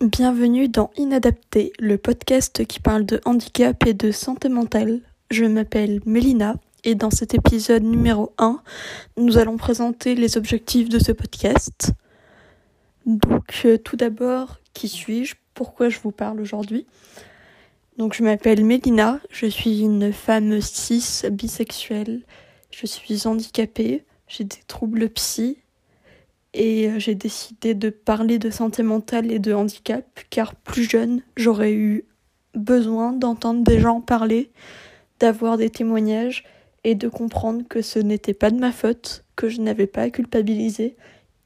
Bienvenue dans Inadapté, le podcast qui parle de handicap et de santé mentale. Je m'appelle Mélina et dans cet épisode numéro 1, nous allons présenter les objectifs de ce podcast. Donc euh, tout d'abord, qui suis-je? Pourquoi je vous parle aujourd'hui? Donc je m'appelle Mélina, je suis une femme cis bisexuelle, je suis handicapée, j'ai des troubles psy et euh, j'ai décidé de parler de santé mentale et de handicap car plus jeune, j'aurais eu besoin d'entendre des gens parler, d'avoir des témoignages et de comprendre que ce n'était pas de ma faute, que je n'avais pas à culpabiliser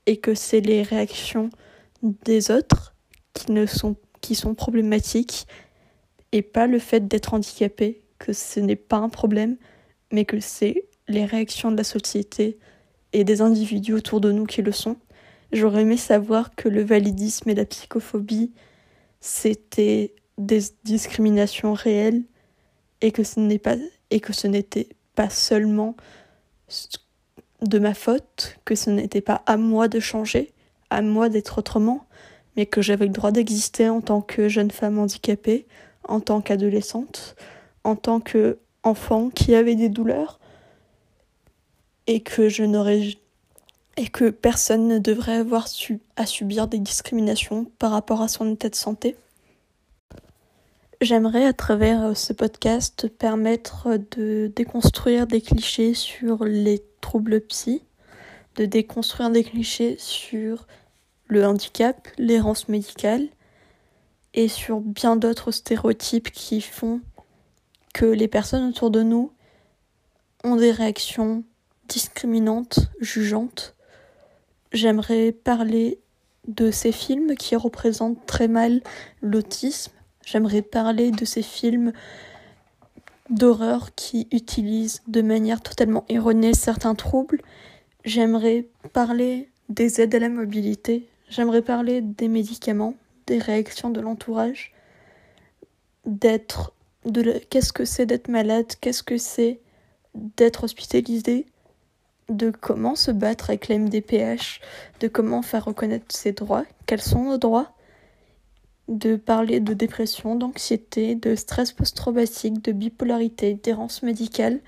et que c'est les réactions des autres qui ne sont qui sont problématiques et pas le fait d'être handicapé, que ce n'est pas un problème, mais que c'est les réactions de la société et des individus autour de nous qui le sont. J'aurais aimé savoir que le validisme et la psychophobie, c'était des discriminations réelles et que ce n'est pas et que ce n'était pas seulement de ma faute, que ce n'était pas à moi de changer, à moi d'être autrement, mais que j'avais le droit d'exister en tant que jeune femme handicapée, en tant qu'adolescente, en tant qu'enfant qui avait des douleurs, et que je n'aurais et que personne ne devrait avoir à subir des discriminations par rapport à son état de santé. J'aimerais à travers euh, ce podcast permettre de déconstruire des clichés sur les troubles psy, de déconstruire des clichés sur le handicap, l'errance médicale et sur bien d'autres stéréotypes qui font que les personnes autour de nous ont des réactions discriminantes, jugeantes J'aimerais parler de ces films qui représentent très mal l'autisme. J'aimerais parler de ces films d'horreur qui utilisent de manière totalement erronée certains troubles. J'aimerais parler des aides à la mobilité. J'aimerais parler des médicaments, des réactions de l'entourage, d'être de qu'est-ce que c'est d'être malade, qu'est-ce que c'est d'être hospitalisé, de comment se battre avec la MDPH, de comment faire reconnaître ses droits, quels sont nos droits, de parler de dépression, d'anxiété, de stress post-traumatique, de bipolarité, d'errance médicale,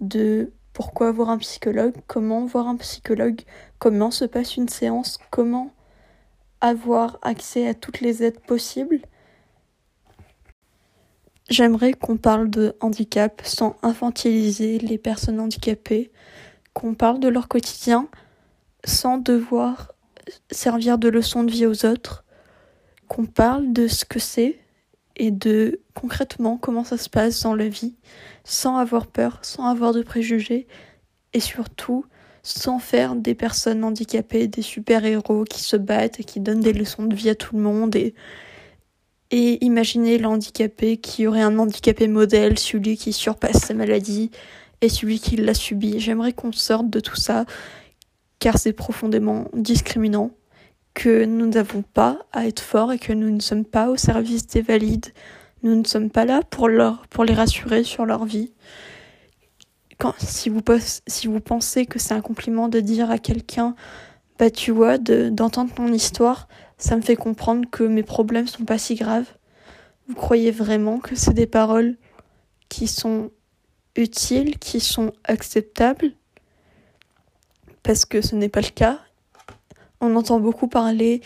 de pourquoi voir un psychologue, comment voir un psychologue, comment se passe une séance, comment avoir accès à toutes les aides possibles. J'aimerais qu'on parle de handicap sans infantiliser les personnes handicapées, qu'on parle de leur quotidien sans devoir servir de leçon de vie aux autres, qu'on parle de ce que c'est et de concrètement comment ça se passe dans la vie, sans avoir peur, sans avoir de préjugés, et surtout sans faire des personnes handicapées des super-héros qui se battent et qui donnent des leçons de vie à tout le monde et, et imaginer l'handicapé qui aurait un handicapé modèle, celui qui surpasse sa maladie, et celui qui l'a subi. J'aimerais qu'on sorte de tout ça, car c'est profondément discriminant, que nous n'avons pas à être forts et que nous ne sommes pas au service des valides. Nous ne sommes pas là pour, leur, pour les rassurer sur leur vie. Si, vous, pensez que c'est un compliment de dire à quelqu'un, bah tu vois, d'entendre ton histoire, ça me fait comprendre que mes problèmes sont pas si graves. Vous croyez vraiment que c'est des paroles qui sont utiles, qui sont acceptables, parce que ce n'est pas le cas. On entend beaucoup parler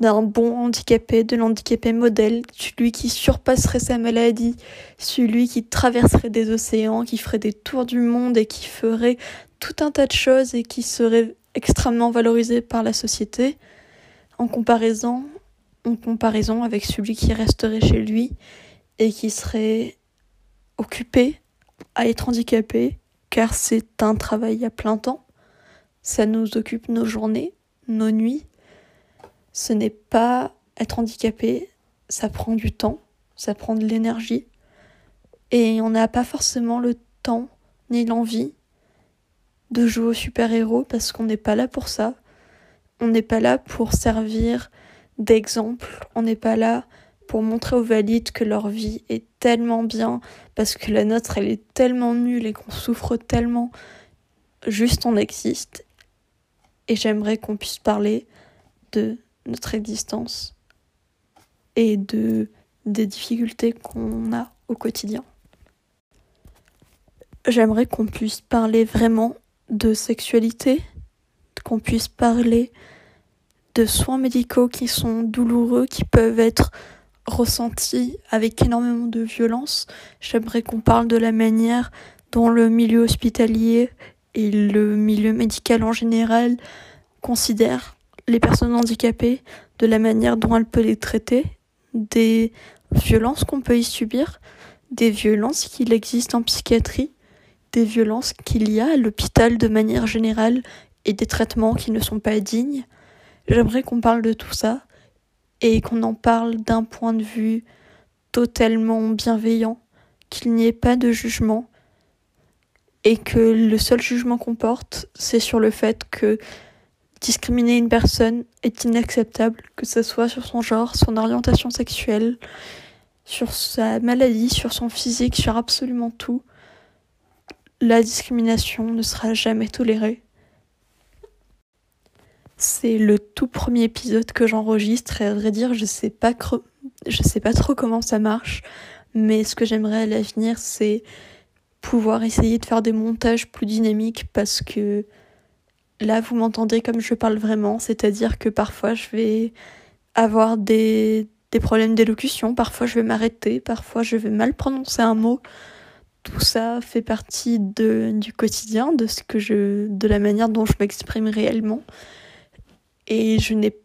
d'un bon handicapé, de l'handicapé modèle, celui qui surpasserait sa maladie, celui qui traverserait des océans, qui ferait des tours du monde et qui ferait tout un tas de choses et qui serait extrêmement valorisé par la société, en comparaison, en comparaison avec celui qui resterait chez lui et qui serait occupé à être handicapé, car c'est un travail à plein temps. Ça nous occupe nos journées, nos nuits. Ce n'est pas être handicapé, ça prend du temps, ça prend de l'énergie. Et on n'a pas forcément le temps ni l'envie de jouer au super-héros parce qu'on n'est pas là pour ça. On n'est pas là pour servir d'exemple. On n'est pas là pour montrer aux valides que leur vie est tellement bien, parce que la nôtre, elle est tellement nulle et qu'on souffre tellement. Juste on existe. Et j'aimerais qu'on puisse parler de notre existence et de des difficultés qu'on a au quotidien. J'aimerais qu'on puisse parler vraiment de sexualité, qu'on puisse parler de soins médicaux qui sont douloureux, qui peuvent être ressentis avec énormément de violence. J'aimerais qu'on parle de la manière dont le milieu hospitalier et le milieu médical en général considèrent les personnes handicapées, de la manière dont elles peuvent les traiter, des violences qu'on peut y subir, des violences qu'il existe en psychiatrie, des violences qu'il y a à l'hôpital de manière générale et des traitements qui ne sont pas dignes. J'aimerais qu'on parle de tout ça et qu'on en parle d'un point de vue totalement bienveillant, qu'il n'y ait pas de jugement et que le seul jugement qu'on porte, c'est sur le fait que discriminer une personne est inacceptable, que ce soit sur son genre, son orientation sexuelle, sur sa maladie, sur son physique, sur absolument tout. La discrimination ne sera jamais tolérée. C'est le tout premier épisode que j'enregistre et à vrai dire, je sais pas trop comment ça marche, mais ce que j'aimerais à l'avenir, c'est pouvoir essayer de faire des montages plus dynamiques parce que là, vous m'entendez comme je parle vraiment, c'est-à-dire que parfois je vais avoir des, des problèmes d'élocution, parfois je vais m'arrêter, parfois je vais mal prononcer un mot. Tout ça fait partie de, du quotidien, de ce que je, de la manière dont je m'exprime réellement. Et je n'ai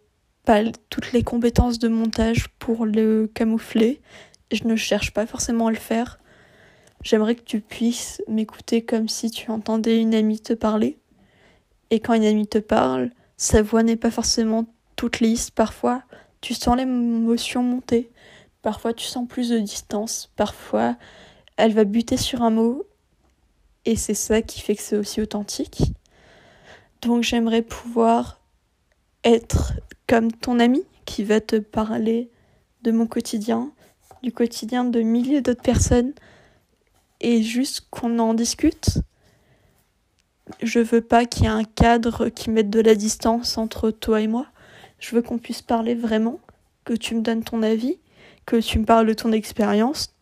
pas toutes les compétences de montage pour le camoufler. Je ne cherche pas forcément à le faire. J'aimerais que tu puisses m'écouter comme si tu entendais une amie te parler. Et quand une amie te parle, sa voix n'est pas forcément toute lisse. Parfois, tu sens l'émotion monter. Parfois, tu sens plus de distance. Parfois, elle va buter sur un mot. Et c'est ça qui fait que c'est aussi authentique. Donc, j'aimerais pouvoir être comme ton ami qui va te parler de mon quotidien, du quotidien de milliers d'autres personnes, et juste qu'on en discute je veux pas qu'il y ait un cadre qui mette de la distance entre toi et moi. Je veux qu'on puisse parler vraiment, que tu me donnes ton avis, que tu me parles de ton expérience.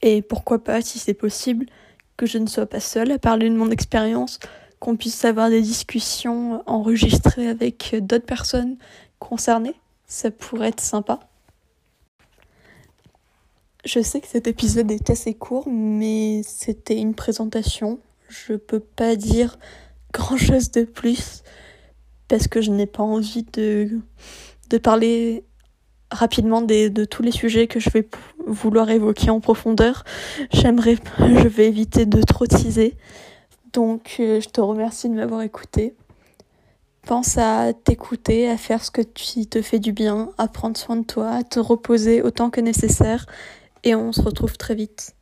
Et pourquoi pas, si c'est possible, que je ne sois pas seule à parler de mon expérience, qu'on puisse avoir des discussions enregistrées avec d'autres personnes concernées. Ça pourrait être sympa. Je sais que cet épisode est assez court, mais c'était une présentation je peux pas dire grand chose de plus parce que je n'ai pas envie de, parler rapidement de tous les sujets que je vais vouloir évoquer en profondeur. J'aimerais, je vais éviter de trop teaser. Donc, euh, je te remercie de m'avoir écouté. Pense à t'écouter, à faire ce que tu te fait du bien, à prendre soin de toi, à te reposer autant que nécessaire. Et on se retrouve très vite.